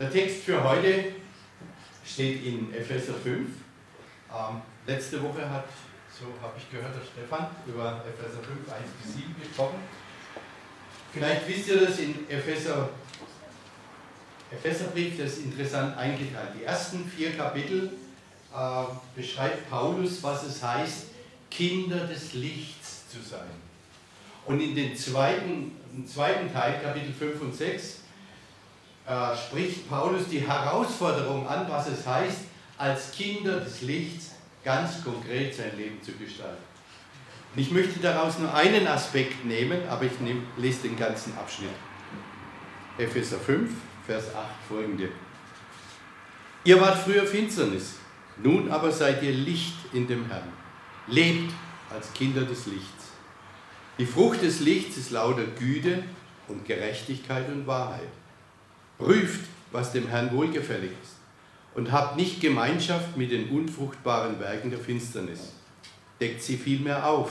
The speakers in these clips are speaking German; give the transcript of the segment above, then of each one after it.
Der Text für heute steht in Epheser 5. Ähm, letzte Woche hat, so habe ich gehört, der Stefan über Epheser 5, 1 bis 7 gesprochen. Vielleicht wisst ihr das in Epheser, Epheserbrief, das ist interessant eingeteilt. Die ersten vier Kapitel äh, beschreibt Paulus, was es heißt, Kinder des Lichts zu sein. Und in den zweiten, im zweiten Teil, Kapitel 5 und 6, äh, spricht Paulus die Herausforderung an, was es heißt, als Kinder des Lichts ganz konkret sein Leben zu gestalten. Und ich möchte daraus nur einen Aspekt nehmen, aber ich nehm, lese den ganzen Abschnitt. Epheser 5, Vers 8 folgende. Ihr wart früher Finsternis, nun aber seid ihr Licht in dem Herrn. Lebt als Kinder des Lichts. Die Frucht des Lichts ist lauter Güte und Gerechtigkeit und Wahrheit Prüft, was dem Herrn wohlgefällig ist und habt nicht Gemeinschaft mit den unfruchtbaren Werken der Finsternis. Deckt sie vielmehr auf,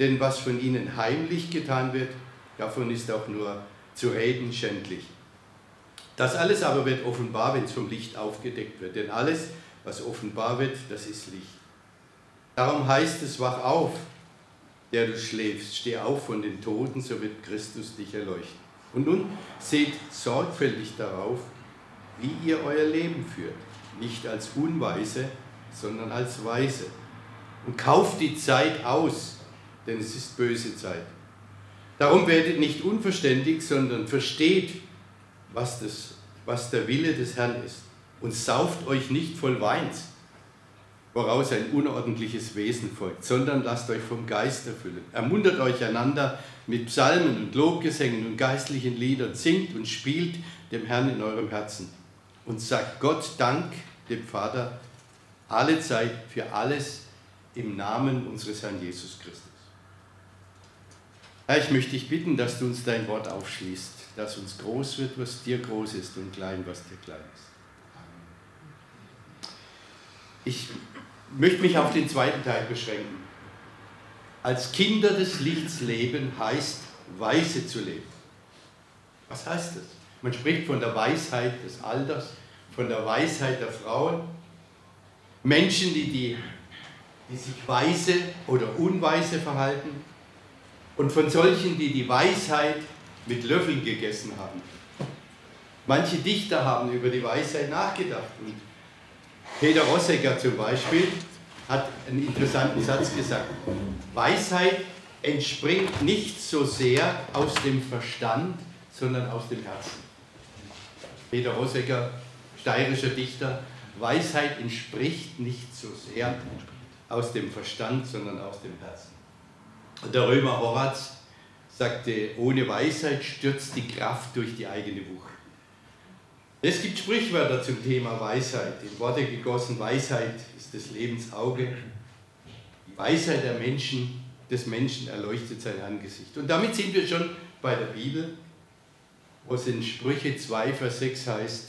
denn was von ihnen heimlich getan wird, davon ist auch nur zu reden schändlich. Das alles aber wird offenbar, wenn es vom Licht aufgedeckt wird, denn alles, was offenbar wird, das ist Licht. Darum heißt es, wach auf, der du schläfst, steh auf von den Toten, so wird Christus dich erleuchten. Und nun seht sorgfältig darauf, wie ihr euer Leben führt, nicht als Unweise, sondern als Weise. Und kauft die Zeit aus, denn es ist böse Zeit. Darum werdet nicht unverständig, sondern versteht, was, das, was der Wille des Herrn ist. Und sauft euch nicht voll Weins, woraus ein unordentliches Wesen folgt, sondern lasst euch vom Geist erfüllen. Ermuntert euch einander mit Psalmen und Lobgesängen und geistlichen Liedern, singt und spielt dem Herrn in eurem Herzen und sagt Gott Dank dem Vater alle Zeit für alles im Namen unseres Herrn Jesus Christus. Herr, ich möchte dich bitten, dass du uns dein Wort aufschließt, dass uns groß wird, was dir groß ist und klein, was dir klein ist. Ich möchte mich auf den zweiten Teil beschränken. Als Kinder des Lichts leben heißt, weise zu leben. Was heißt das? Man spricht von der Weisheit des Alters, von der Weisheit der Frauen. Menschen, die, die, die sich weise oder unweise verhalten. Und von solchen, die die Weisheit mit Löffeln gegessen haben. Manche Dichter haben über die Weisheit nachgedacht. Und Peter Rossecker zum Beispiel hat einen interessanten Satz gesagt. Weisheit entspringt nicht so sehr aus dem Verstand, sondern aus dem Herzen. Peter Rossecker, steirischer Dichter, Weisheit entspricht nicht so sehr aus dem Verstand, sondern aus dem Herzen. Und der Römer Horaz sagte, ohne Weisheit stürzt die Kraft durch die eigene Wucht. Es gibt Sprichwörter zum Thema Weisheit. In Worte gegossen, Weisheit ist des Lebens Auge. Die Weisheit der Menschen, des Menschen erleuchtet sein Angesicht. Und damit sind wir schon bei der Bibel, wo es in Sprüche 2, Vers 6 heißt,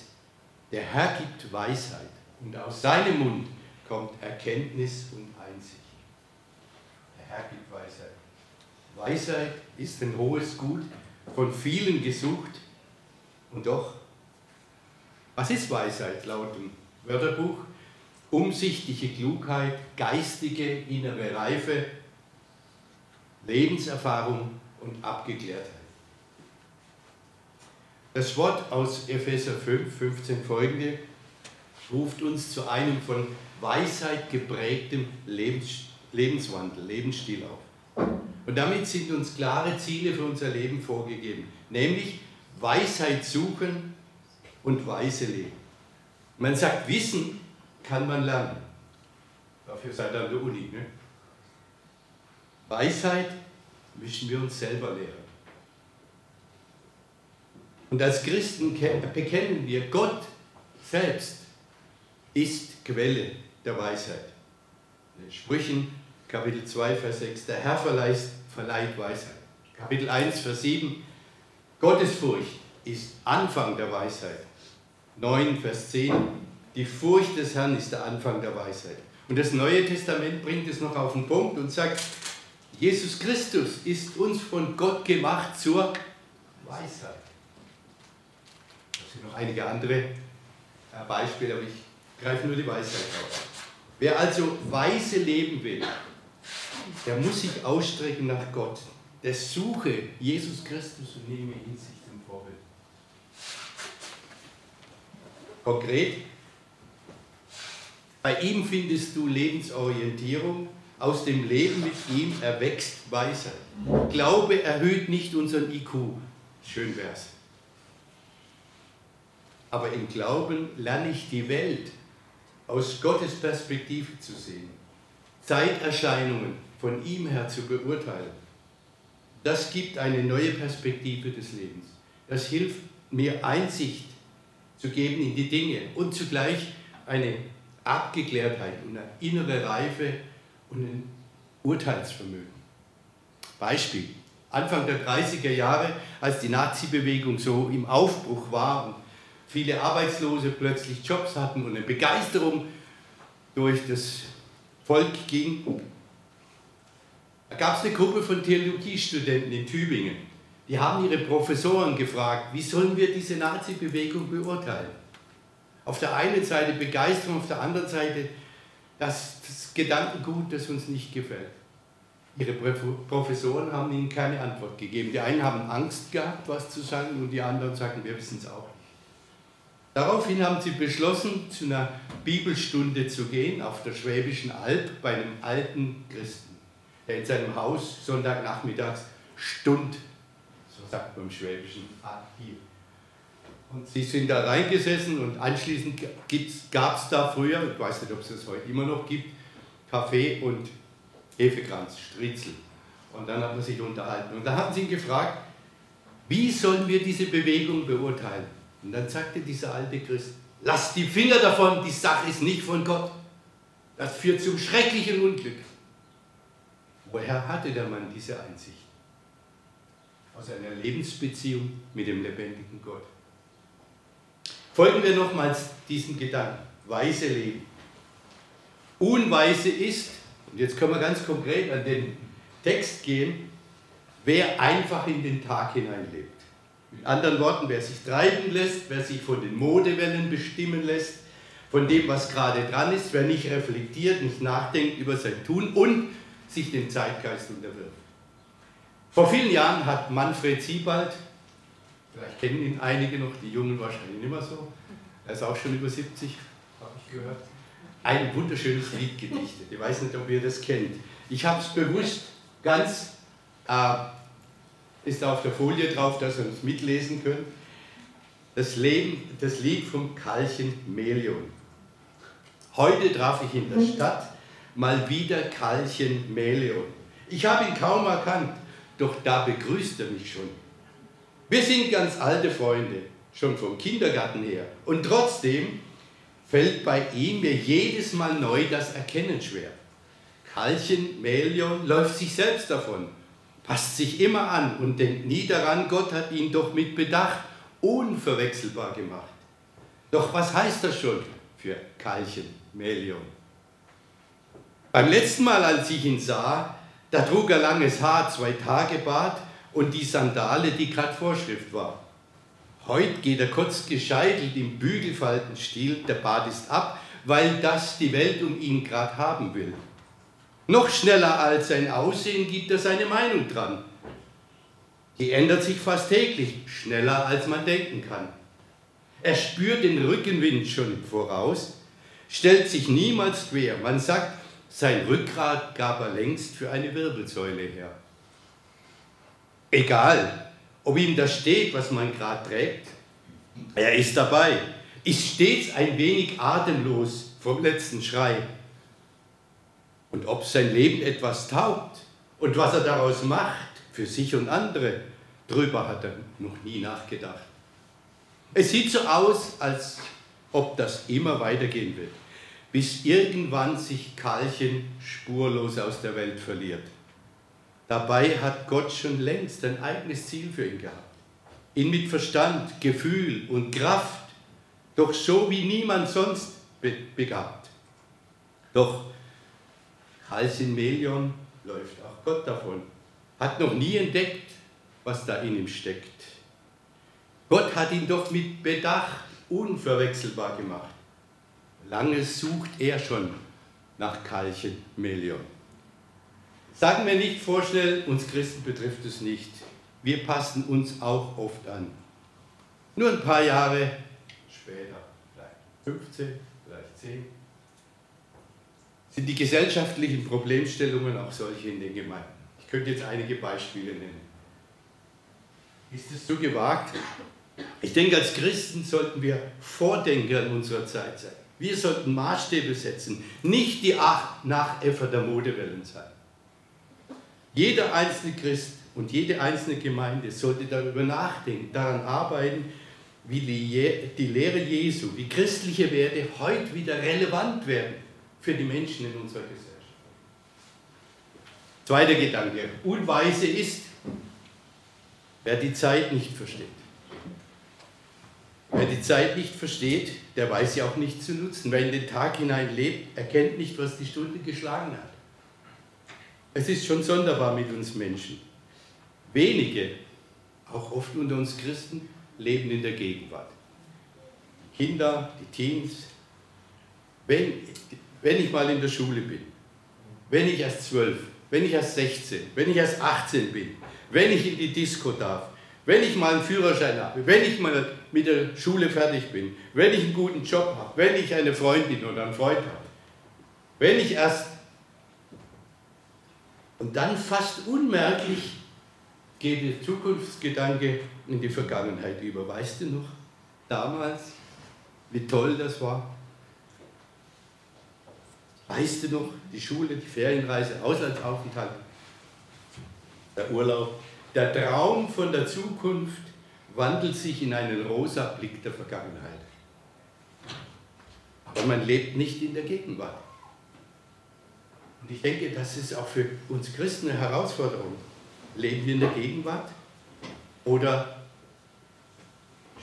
der Herr gibt Weisheit und aus seinem Mund kommt Erkenntnis und Einsicht. Der Herr gibt Weisheit. Weisheit ist ein hohes Gut, von vielen gesucht und doch was ist Weisheit laut dem Wörterbuch? Umsichtige Klugheit, geistige innere Reife, Lebenserfahrung und Abgeklärtheit. Das Wort aus Epheser 5, 15 folgende ruft uns zu einem von Weisheit geprägtem Lebens, Lebenswandel, Lebensstil auf. Und damit sind uns klare Ziele für unser Leben vorgegeben, nämlich Weisheit suchen, und weise leben. Man sagt, Wissen kann man lernen. Dafür seid ihr an der Uni. Ne? Weisheit müssen wir uns selber lehren. Und als Christen bekennen wir, Gott selbst ist Quelle der Weisheit. In Sprüchen Kapitel 2, Vers 6, der Herr verleiht, verleiht Weisheit. Kapitel 1, Vers 7, Gottesfurcht ist Anfang der Weisheit. 9, Vers 10, die Furcht des Herrn ist der Anfang der Weisheit. Und das Neue Testament bringt es noch auf den Punkt und sagt, Jesus Christus ist uns von Gott gemacht zur Weisheit. Es sind noch einige andere äh, Beispiele, aber ich greife nur die Weisheit auf. Wer also weise leben will, der muss sich ausstrecken nach Gott. Der suche Jesus Christus und nehme ihn sich zum Vorbild. Konkret, bei ihm findest du Lebensorientierung, aus dem Leben mit ihm erwächst Weisheit. Glaube erhöht nicht unseren IQ. Schön wär's. Aber im Glauben lerne ich die Welt aus Gottes Perspektive zu sehen. Zeiterscheinungen von ihm her zu beurteilen. Das gibt eine neue Perspektive des Lebens. Das hilft mir Einsicht zu geben in die Dinge und zugleich eine Abgeklärtheit und eine innere Reife und ein Urteilsvermögen. Beispiel. Anfang der 30er Jahre, als die Nazi-Bewegung so im Aufbruch war und viele Arbeitslose plötzlich Jobs hatten und eine Begeisterung durch das Volk ging, da gab es eine Gruppe von Theologiestudenten in Tübingen. Die haben ihre Professoren gefragt, wie sollen wir diese Nazi-Bewegung beurteilen? Auf der einen Seite Begeisterung, auf der anderen Seite das, das Gedankengut, das uns nicht gefällt. Ihre Professoren haben ihnen keine Antwort gegeben. Die einen haben Angst gehabt, was zu sagen, und die anderen sagten, wir wissen es auch nicht. Daraufhin haben sie beschlossen, zu einer Bibelstunde zu gehen auf der Schwäbischen Alb bei einem alten Christen, der in seinem Haus Sonntagnachmittags stund, sagt man im Schwäbischen, hier. Und sie sind da reingesessen und anschließend gab es da früher, ich weiß nicht, ob es das heute immer noch gibt, Kaffee und Hefekranz, Stritzel. Und dann hat man sich unterhalten. Und da haben sie ihn gefragt, wie sollen wir diese Bewegung beurteilen? Und dann sagte dieser alte Christ, lass die Finger davon, die Sache ist nicht von Gott. Das führt zum schrecklichen Unglück. Woher hatte der Mann diese Einsicht? Aus einer Lebensbeziehung mit dem lebendigen Gott. Folgen wir nochmals diesem Gedanken. Weise leben. Unweise ist, und jetzt können wir ganz konkret an den Text gehen, wer einfach in den Tag hineinlebt. Mit anderen Worten, wer sich treiben lässt, wer sich von den Modewellen bestimmen lässt, von dem, was gerade dran ist, wer nicht reflektiert, nicht nachdenkt über sein Tun und sich dem Zeitgeist unterwirft. Vor vielen Jahren hat Manfred Siebald, vielleicht kennen ihn einige noch, die Jungen wahrscheinlich nicht mehr so, er ist auch schon über 70, habe ich gehört, ein wunderschönes Lied gedichtet. Ich weiß nicht, ob ihr das kennt. Ich habe es bewusst ganz, äh, ist auf der Folie drauf, dass ihr es mitlesen könnt. Das, Leben, das Lied vom Kalchen Melion. Heute traf ich in der Stadt mal wieder Kalchen Melion. Ich habe ihn kaum erkannt, doch da begrüßt er mich schon. Wir sind ganz alte Freunde, schon vom Kindergarten her. Und trotzdem fällt bei ihm mir jedes Mal neu das Erkennen schwer. Karlchen Melion läuft sich selbst davon, passt sich immer an und denkt nie daran, Gott hat ihn doch mit Bedacht unverwechselbar gemacht. Doch was heißt das schon für Karlchen Melion? Beim letzten Mal, als ich ihn sah, da trug er langes Haar, zwei Tage Bart und die Sandale, die gerade Vorschrift war. Heute geht er kurz gescheitelt im Bügelfaltenstil, der Bart ist ab, weil das die Welt um ihn gerade haben will. Noch schneller als sein Aussehen gibt er seine Meinung dran. Die ändert sich fast täglich, schneller als man denken kann. Er spürt den Rückenwind schon Voraus, stellt sich niemals quer. Man sagt, sein Rückgrat gab er längst für eine Wirbelsäule her. Egal, ob ihm das steht, was man gerade trägt. Er ist dabei, ist stets ein wenig atemlos vom letzten Schrei. Und ob sein Leben etwas taugt und was er daraus macht, für sich und andere, darüber hat er noch nie nachgedacht. Es sieht so aus, als ob das immer weitergehen wird, bis irgendwann sich Karlchen spurlos aus der Welt verliert. Dabei hat Gott schon längst ein eigenes Ziel für ihn gehabt. Ihn mit Verstand, Gefühl und Kraft, doch so wie niemand sonst begabt. Doch Halsin Melion läuft auch Gott davon, hat noch nie entdeckt, was da in ihm steckt. Gott hat ihn doch mit Bedacht unverwechselbar gemacht. Lange sucht er schon nach Kalchen Melion. Sagen wir nicht vorschnell, uns Christen betrifft es nicht. Wir passen uns auch oft an. Nur ein paar Jahre später, vielleicht 15, vielleicht 10, sind die gesellschaftlichen Problemstellungen auch solche in den Gemeinden. Ich könnte jetzt einige Beispiele nennen. Ist es so gewagt? Ich denke, als Christen sollten wir Vordenker in unserer Zeit sein. Wir sollten Maßstäbe setzen, nicht die Nachäffer der Modewellen sein. Jeder einzelne Christ und jede einzelne Gemeinde sollte darüber nachdenken, daran arbeiten, wie die, die Lehre Jesu, wie christliche Werte heute wieder relevant werden für die Menschen in unserer Gesellschaft. Zweiter Gedanke. Unweise ist, wer die Zeit nicht versteht. Wer die Zeit nicht versteht, der weiß sie auch nicht zu nutzen. Wer in den Tag hinein lebt, erkennt nicht, was die Stunde geschlagen hat. Es ist schon sonderbar mit uns Menschen. Wenige, auch oft unter uns Christen, leben in der Gegenwart. Kinder, die Teens. Wenn, wenn ich mal in der Schule bin, wenn ich erst zwölf, wenn ich erst 16, wenn ich erst 18 bin, wenn ich in die Disco darf, wenn ich mal einen Führerschein habe, wenn ich mal mit der Schule fertig bin, wenn ich einen guten Job habe, wenn ich eine Freundin oder einen Freund habe, wenn ich erst und dann fast unmerklich geht der Zukunftsgedanke in die Vergangenheit über. Weißt du noch, damals, wie toll das war? Weißt du noch, die Schule, die Ferienreise, Auslandsaufenthalt, der Urlaub, der Traum von der Zukunft wandelt sich in einen rosa Blick der Vergangenheit. Aber man lebt nicht in der Gegenwart. Und ich denke, das ist auch für uns Christen eine Herausforderung. Leben wir in der Gegenwart oder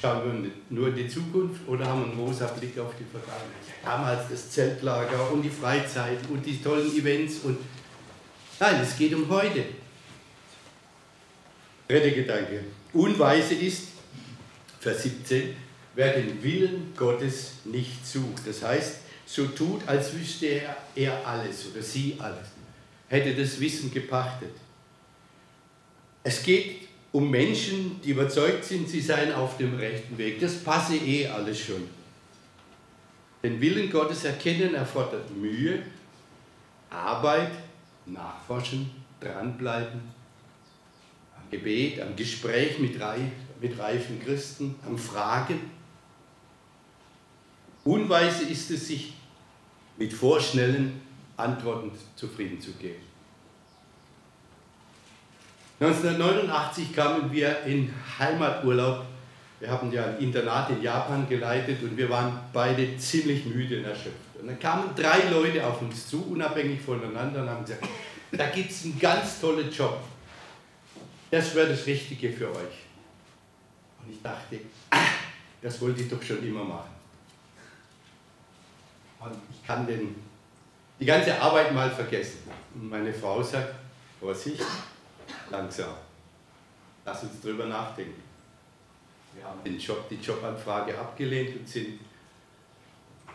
schauen wir nur in die Zukunft oder haben wir einen rosa Blick auf die Vergangenheit? Damals das Zeltlager und die Freizeit und die tollen Events und nein, es geht um heute. Dritter Gedanke. Unweise ist, Vers 17, wer den Willen Gottes nicht sucht. Das heißt, so tut, als wüsste er, er alles oder sie alles, hätte das Wissen gepachtet. Es geht um Menschen, die überzeugt sind, sie seien auf dem rechten Weg. Das passe eh alles schon. Den Willen Gottes erkennen erfordert Mühe, Arbeit, Nachforschen, dranbleiben, Gebet, am Gespräch mit, reif, mit reifen Christen, am Fragen. Unweise ist es, sich mit vorschnellen Antworten zufrieden zu geben. 1989 kamen wir in Heimaturlaub. Wir haben ja ein Internat in Japan geleitet und wir waren beide ziemlich müde und erschöpft. Und dann kamen drei Leute auf uns zu, unabhängig voneinander, und haben gesagt, da gibt es einen ganz tollen Job. Das wäre das Richtige für euch. Und ich dachte, ah, das wollte ich doch schon immer machen. Und ich kann den, die ganze Arbeit mal vergessen. Und meine Frau sagt, Vorsicht, langsam. Lass uns drüber nachdenken. Wir haben den Job, die Jobanfrage abgelehnt und sind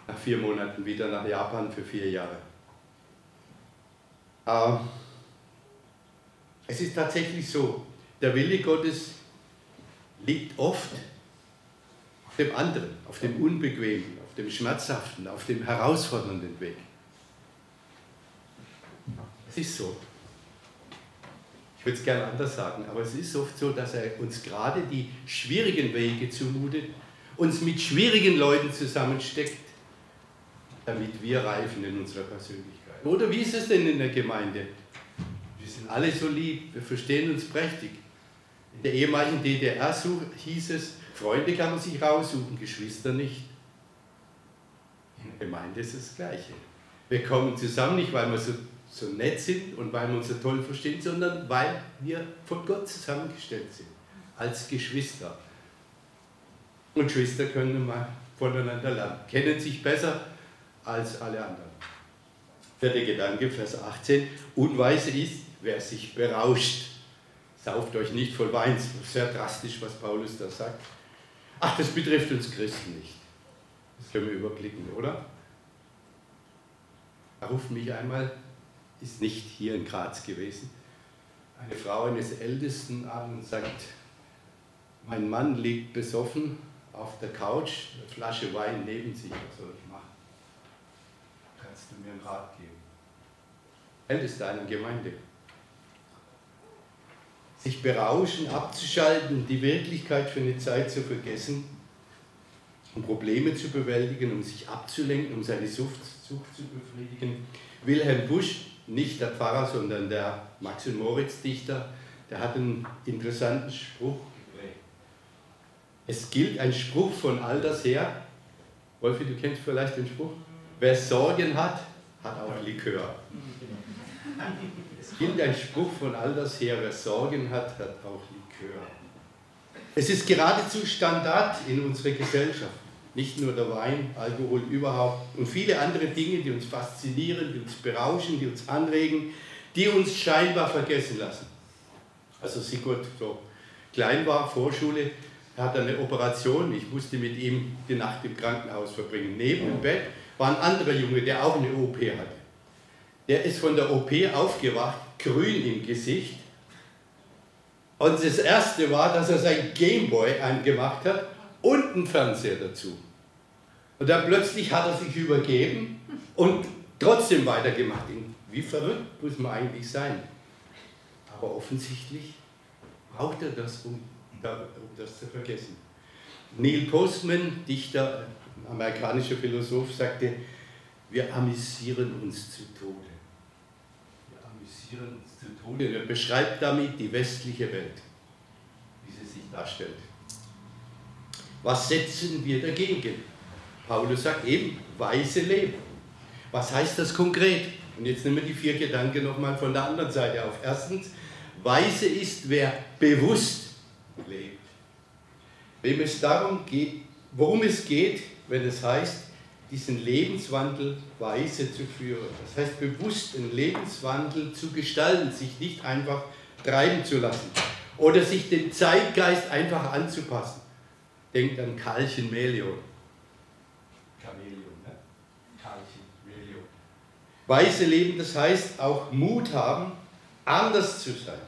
nach vier Monaten wieder nach Japan für vier Jahre. Ähm, es ist tatsächlich so, der Wille Gottes liegt oft auf dem anderen, auf dem Unbequemen, auf dem Schmerzhaften, auf dem herausfordernden Weg. Es ist so. Ich würde es gerne anders sagen, aber es ist oft so, dass er uns gerade die schwierigen Wege zumutet, uns mit schwierigen Leuten zusammensteckt, damit wir reifen in unserer Persönlichkeit. Oder wie ist es denn in der Gemeinde? Sind alle so lieb, wir verstehen uns prächtig. In der ehemaligen DDR hieß es, Freunde kann man sich raussuchen, Geschwister nicht. In der Gemeinde ist das Gleiche. Wir kommen zusammen nicht, weil wir so so nett sind und weil wir uns so toll verstehen, sondern weil wir von Gott zusammengestellt sind, als Geschwister. Und Geschwister können mal voneinander lernen, kennen sich besser als alle anderen. Vierter Gedanke, Vers 18. Unweise ist, wer sich berauscht. Sauft euch nicht voll Weins. Sehr drastisch, was Paulus da sagt. Ach, das betrifft uns Christen nicht. Das können wir überblicken, oder? Er ruft mich einmal, ist nicht hier in Graz gewesen, eine Frau eines Ältesten an und sagt, mein Mann liegt besoffen auf der Couch, eine Flasche Wein neben sich, was soll ich machen? Kannst du mir einen Rat geben? Ältester einer Gemeinde. Sich berauschen, abzuschalten, die Wirklichkeit für eine Zeit zu vergessen, um Probleme zu bewältigen, um sich abzulenken, um seine Sucht, Sucht zu befriedigen. Wilhelm Busch, nicht der Pfarrer, sondern der Max- und Moritz-Dichter, der hat einen interessanten Spruch. Es gilt ein Spruch von alters her. Wolfi, du kennst vielleicht den Spruch? Wer Sorgen hat, hat auch Likör. Gilt ein Spruch von alters her, wer Sorgen hat, hat auch Likör. Es ist geradezu Standard in unserer Gesellschaft. Nicht nur der Wein, Alkohol überhaupt und viele andere Dinge, die uns faszinieren, die uns berauschen, die uns anregen, die uns scheinbar vergessen lassen. Also Sigurd, so klein war, Vorschule, hatte eine Operation, ich musste mit ihm die Nacht im Krankenhaus verbringen. Neben dem Bett war ein anderer Junge, der auch eine OP hatte. Der ist von der OP aufgewacht, grün im Gesicht. Und das Erste war, dass er sein Gameboy angemacht hat und einen Fernseher dazu. Und dann plötzlich hat er sich übergeben und trotzdem weitergemacht. Wie verrückt muss man eigentlich sein? Aber offensichtlich braucht er das, um, das zu vergessen. Neil Postman, Dichter, amerikanischer Philosoph, sagte, wir amüsieren uns zu Tode. Uns zu. Und er beschreibt damit die westliche Welt, wie sie sich darstellt. Was setzen wir dagegen? Paulus sagt eben, weise Leben. Was heißt das konkret? Und jetzt nehmen wir die vier Gedanken nochmal von der anderen Seite auf. Erstens, weise ist, wer bewusst lebt. Wem es darum geht, worum es geht, wenn es heißt, diesen Lebenswandel weise zu führen. Das heißt, bewusst einen Lebenswandel zu gestalten, sich nicht einfach treiben zu lassen oder sich dem Zeitgeist einfach anzupassen. Denkt an Karlchen Melion. Chameleon, ne? Karlchen Melion. Weise leben, das heißt auch Mut haben, anders zu sein.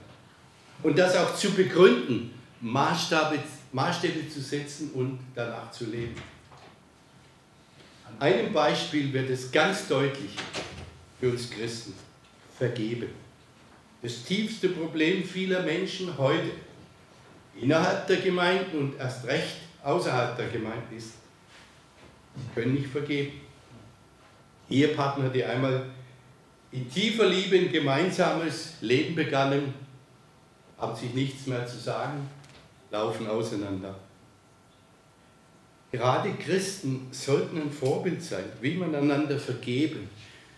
Und das auch zu begründen, Maßstäbe, Maßstäbe zu setzen und danach zu leben. Einem Beispiel wird es ganz deutlich für uns Christen. Vergeben. Das tiefste Problem vieler Menschen heute, innerhalb der Gemeinden und erst recht außerhalb der Gemeinde ist, sie können nicht vergeben. Ehepartner, die einmal in tiefer Liebe ein gemeinsames Leben begannen, haben sich nichts mehr zu sagen, laufen auseinander. Gerade Christen sollten ein Vorbild sein, wie man einander vergeben,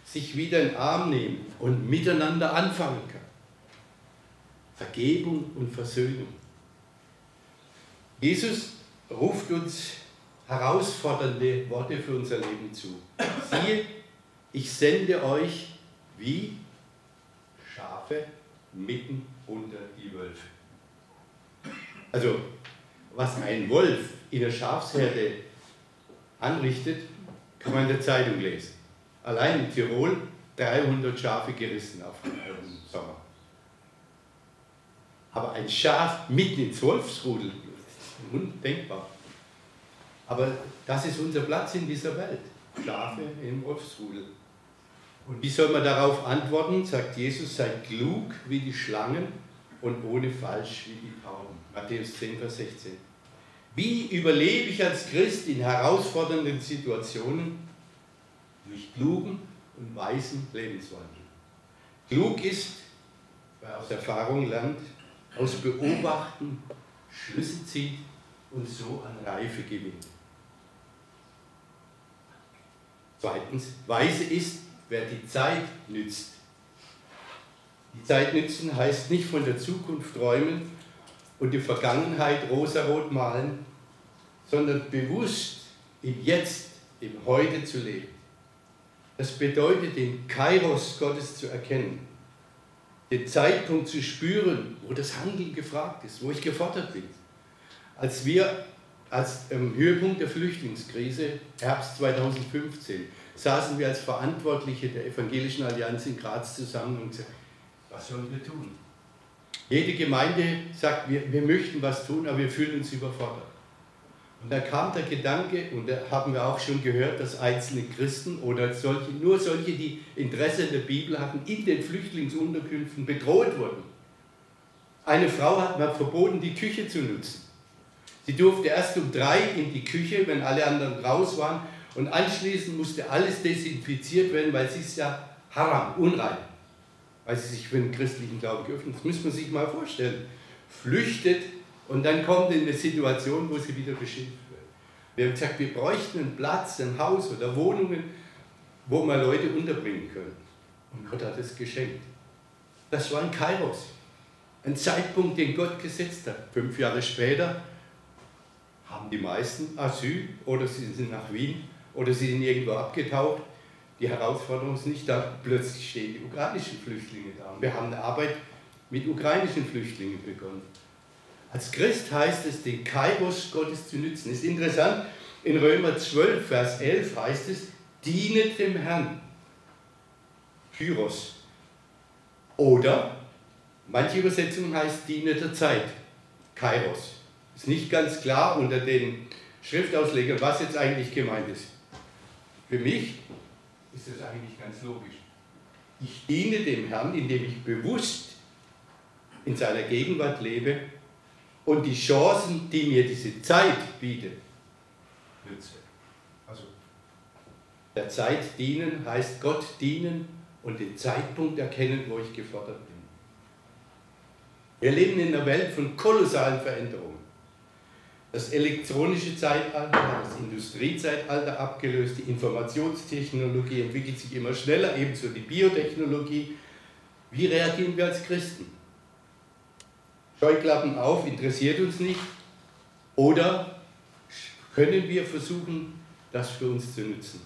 sich wieder in den Arm nehmen und miteinander anfangen kann. Vergebung und Versöhnung. Jesus ruft uns herausfordernde Worte für unser Leben zu. Siehe, ich sende euch wie Schafe mitten unter die Wölfe. Also, was ein Wolf in der Schafsherde anrichtet, kann man in der Zeitung lesen. Allein in Tirol 300 Schafe gerissen auf den Sommer. Aber ein Schaf mitten ins Wolfsrudel, undenkbar. Aber das ist unser Platz in dieser Welt. Schafe im Wolfsrudel. Und wie soll man darauf antworten? Sagt Jesus, seid klug wie die Schlangen und ohne falsch wie die Tauben. Matthäus 10, Vers 16. Wie überlebe ich als Christ in herausfordernden Situationen? Durch klugen und weisen Lebenswandel. Klug ist, wer aus Erfahrung lernt, aus Beobachten Schlüsse zieht und so an Reife gewinnt. Zweitens, weise ist, wer die Zeit nützt. Die Zeit nützen heißt nicht von der Zukunft träumen und die Vergangenheit rosarot malen, sondern bewusst im Jetzt, im Heute zu leben. Das bedeutet, den Kairos Gottes zu erkennen, den Zeitpunkt zu spüren, wo das Handeln gefragt ist, wo ich gefordert bin. Als wir als im Höhepunkt der Flüchtlingskrise, Herbst 2015, saßen wir als Verantwortliche der Evangelischen Allianz in Graz zusammen und gesagt, was sollen wir tun? Jede Gemeinde sagt, wir, wir möchten was tun, aber wir fühlen uns überfordert. Und da kam der Gedanke, und da haben wir auch schon gehört, dass einzelne Christen oder solche, nur solche, die Interesse in der Bibel hatten, in den Flüchtlingsunterkünften bedroht wurden. Eine Frau hat mir verboten, die Küche zu nutzen. Sie durfte erst um drei in die Küche, wenn alle anderen raus waren, und anschließend musste alles desinfiziert werden, weil sie ist ja haram, unrein, weil sie sich für den christlichen Glauben geöffnet Das muss man sich mal vorstellen. Flüchtet und dann kommt in eine Situation, wo sie wieder beschimpft wird. Wir haben gesagt, wir bräuchten einen Platz, ein Haus oder Wohnungen, wo wir Leute unterbringen können. Und Gott hat es geschenkt. Das war ein Kairos. Ein Zeitpunkt, den Gott gesetzt hat. Fünf Jahre später haben die meisten Asyl oder sie sind nach Wien oder sie sind irgendwo abgetaucht. Die Herausforderung ist nicht da, plötzlich stehen die ukrainischen Flüchtlinge da. Und wir haben eine Arbeit mit ukrainischen Flüchtlingen begonnen. Als Christ heißt es, den Kairos Gottes zu nützen. Ist interessant, in Römer 12, Vers 11 heißt es, dienet dem Herrn. Kyros. Oder, manche Übersetzungen heißt, dienet der Zeit. Kairos. Ist nicht ganz klar unter den Schriftauslegern, was jetzt eigentlich gemeint ist. Für mich ist das eigentlich ganz logisch. Ich diene dem Herrn, indem ich bewusst in seiner Gegenwart lebe und die Chancen, die mir diese Zeit bietet, nütze. Also der Zeit dienen heißt Gott dienen und den Zeitpunkt erkennen, wo ich gefordert bin. Wir leben in einer Welt von kolossalen Veränderungen. Das elektronische Zeitalter hat das Industriezeitalter abgelöst, die Informationstechnologie entwickelt sich immer schneller, ebenso die Biotechnologie. Wie reagieren wir als Christen? Scheuklappen auf, interessiert uns nicht? Oder können wir versuchen, das für uns zu nutzen?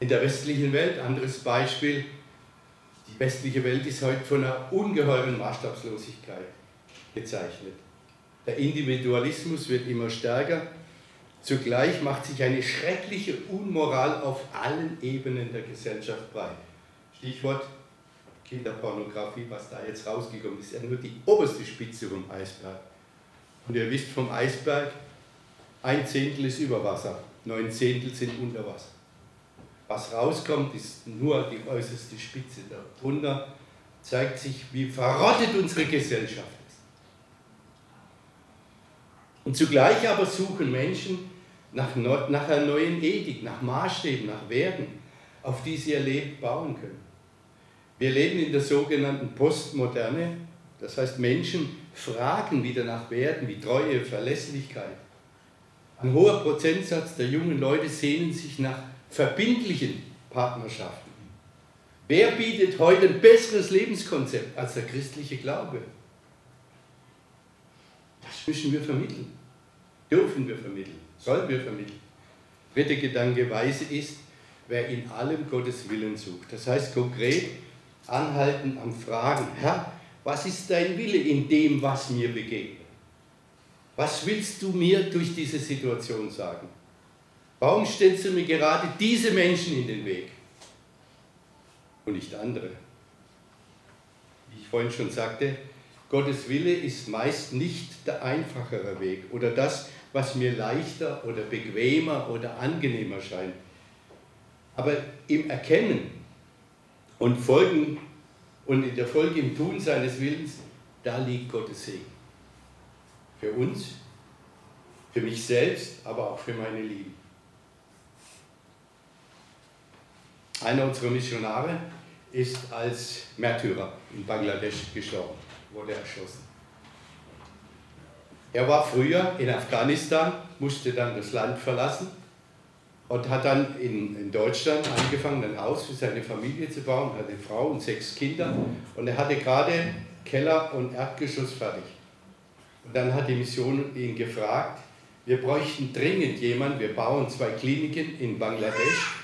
In der westlichen Welt, anderes Beispiel, die westliche Welt ist heute von einer ungeheuren Maßstabslosigkeit gezeichnet. Der Individualismus wird immer stärker. Zugleich macht sich eine schreckliche Unmoral auf allen Ebenen der Gesellschaft breit. Stichwort Kinderpornografie, was da jetzt rausgekommen ist, ist ja nur die oberste Spitze vom Eisberg. Und ihr wisst vom Eisberg, ein Zehntel ist über Wasser, neun Zehntel sind unter Wasser. Was rauskommt, ist nur die äußerste Spitze. Darunter zeigt sich, wie verrottet unsere Gesellschaft ist. Und zugleich aber suchen Menschen nach, nach einer neuen Ethik, nach Maßstäben, nach Werten, auf die sie ihr Leben bauen können. Wir leben in der sogenannten Postmoderne, das heißt Menschen fragen wieder nach Werten wie Treue, Verlässlichkeit. Ein hoher Prozentsatz der jungen Leute sehnen sich nach verbindlichen Partnerschaften. Wer bietet heute ein besseres Lebenskonzept als der christliche Glaube? Das müssen wir vermitteln. Dürfen wir vermitteln. Sollen wir vermitteln. Dritter Gedanke, Weise ist, wer in allem Gottes Willen sucht. Das heißt konkret, anhalten am Fragen, Herr, was ist dein Wille in dem, was mir begegnet? Was willst du mir durch diese Situation sagen? Warum stellst du mir gerade diese Menschen in den Weg und nicht andere? Wie ich vorhin schon sagte, Gottes Wille ist meist nicht der einfachere Weg oder das, was mir leichter oder bequemer oder angenehmer scheint. Aber im Erkennen und folgen und in der Folge im Tun seines Willens, da liegt Gottes Segen. Für uns, für mich selbst, aber auch für meine Lieben. Einer unserer Missionare ist als Märtyrer in Bangladesch gestorben, wurde erschossen. Er war früher in Afghanistan, musste dann das Land verlassen und hat dann in, in Deutschland angefangen, ein Haus für seine Familie zu bauen, hatte eine Frau und sechs Kinder und er hatte gerade Keller und Erdgeschoss fertig. Und dann hat die Mission ihn gefragt, wir bräuchten dringend jemanden, wir bauen zwei Kliniken in Bangladesch,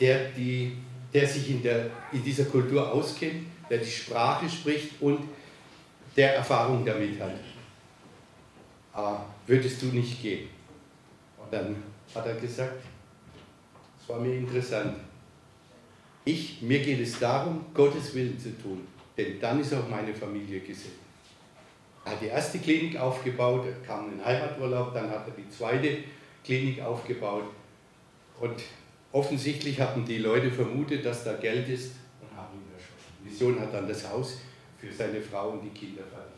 der, die, der sich in, der, in dieser Kultur auskennt, der die Sprache spricht und der Erfahrung damit hat. äh, würdest du nicht gehen? Und dann hat er gesagt, es war mir interessant, ich, mir geht es darum, Gottes Willen zu tun, denn dann ist auch meine Familie gesehen. Er hat die erste Klinik aufgebaut, er kam in den Heimaturlaub, dann hat er die zweite Klinik aufgebaut und offensichtlich hatten die Leute vermutet, dass da Geld ist und haben ihn erschossen. Die Mission hat dann das Haus für seine Frau und die Kinder fertig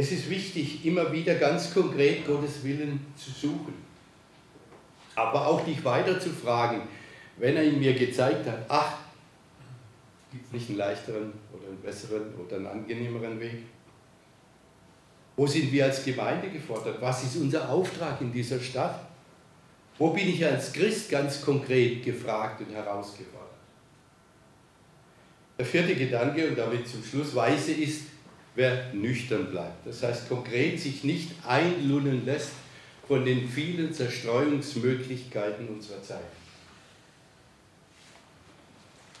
Es ist wichtig, immer wieder ganz konkret Gottes Willen zu suchen aber auch dich weiter zu fragen, wenn er ihn mir gezeigt hat, ach, gibt es nicht einen leichteren oder einen besseren oder einen angenehmeren Weg? Wo sind wir als Gemeinde gefordert? Was ist unser Auftrag in dieser Stadt? Wo bin ich als Christ ganz konkret gefragt und herausgefordert? Der vierte Gedanke, und damit zum Schluss, weise ist, wer nüchtern bleibt. Das heißt konkret sich nicht einlullen lässt von den vielen Zerstreuungsmöglichkeiten unserer Zeit.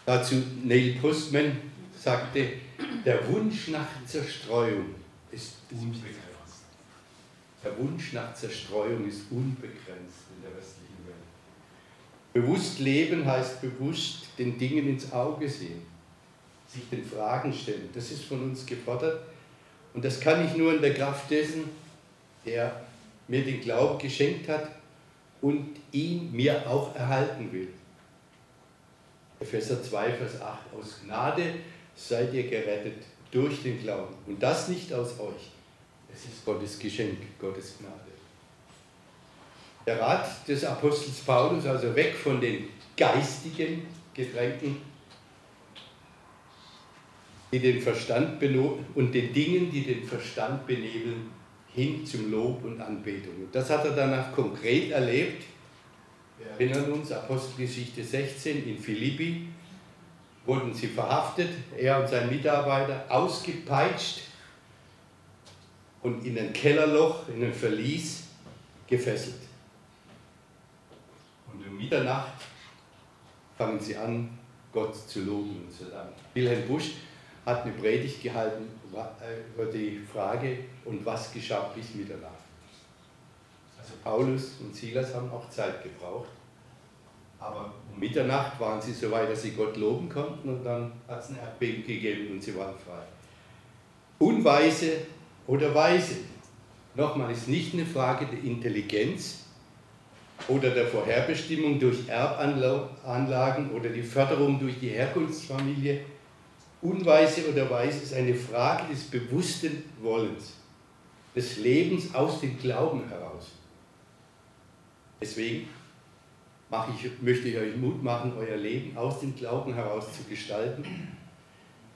Dazu Neil Postman sagte, der Wunsch nach Zerstreuung ist unbegrenzt. Der Wunsch nach Zerstreuung ist unbegrenzt in der westlichen Welt. Bewusst leben heißt bewusst den Dingen ins Auge sehen, sich den Fragen stellen. Das ist von uns gefordert und das kann ich nur in der Kraft dessen, der mir den Glauben geschenkt hat und ihn mir auch erhalten will. Epheser 2, Vers 8. Aus Gnade seid ihr gerettet durch den Glauben. Und das nicht aus euch. Es ist Gottes Geschenk, Gottes Gnade. Der Rat des Apostels Paulus, also weg von den geistigen Getränken, die den Verstand und den Dingen, die den Verstand benebeln, hin zum Lob und Anbetung. Und das hat er danach konkret erlebt. Wir erinnern uns, Apostelgeschichte 16 in Philippi wurden sie verhaftet, er und sein Mitarbeiter, ausgepeitscht und in ein Kellerloch, in ein Verlies gefesselt. Und um Mitternacht fangen sie an, Gott zu loben und zu danken. Wilhelm Busch hat eine Predigt gehalten über die Frage, und was geschah bis Mitternacht. Also Paulus und Silas haben auch Zeit gebraucht, aber um Mitternacht waren sie so weit, dass sie Gott loben konnten und dann hat es ein Erdbeben gegeben und sie waren frei. Unweise oder Weise, nochmal, ist nicht eine Frage der Intelligenz oder der Vorherbestimmung durch Erbanlagen oder die Förderung durch die Herkunftsfamilie, Unweise oder Weise ist eine Frage des bewussten Wollens, des Lebens aus dem Glauben heraus. Deswegen ich, möchte ich euch Mut machen, euer Leben aus dem Glauben heraus zu gestalten.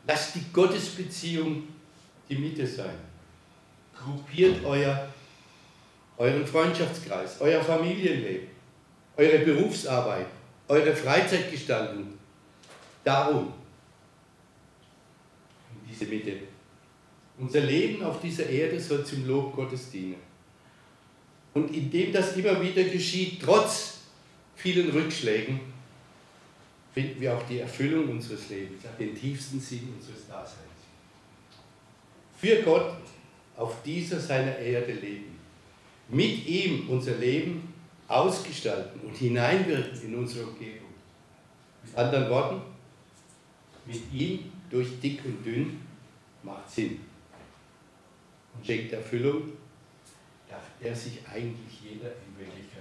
Lasst die Gottesbeziehung die Mitte sein. Gruppiert euer, euren Freundschaftskreis, euer Familienleben, eure Berufsarbeit, eure Freizeitgestaltung darum, diese Mitte. Unser Leben auf dieser Erde soll zum Lob Gottes dienen. Und indem das immer wieder geschieht, trotz vielen Rückschlägen, finden wir auch die Erfüllung unseres Lebens, den tiefsten Sinn unseres Daseins. Für Gott auf dieser seiner Erde leben. Mit ihm unser Leben ausgestalten und hineinwirken in unsere Umgebung. Mit anderen Worten, mit ihm durch dick und dünn macht Sinn und schenkt Erfüllung, darf er sich eigentlich jeder in Wirklichkeit.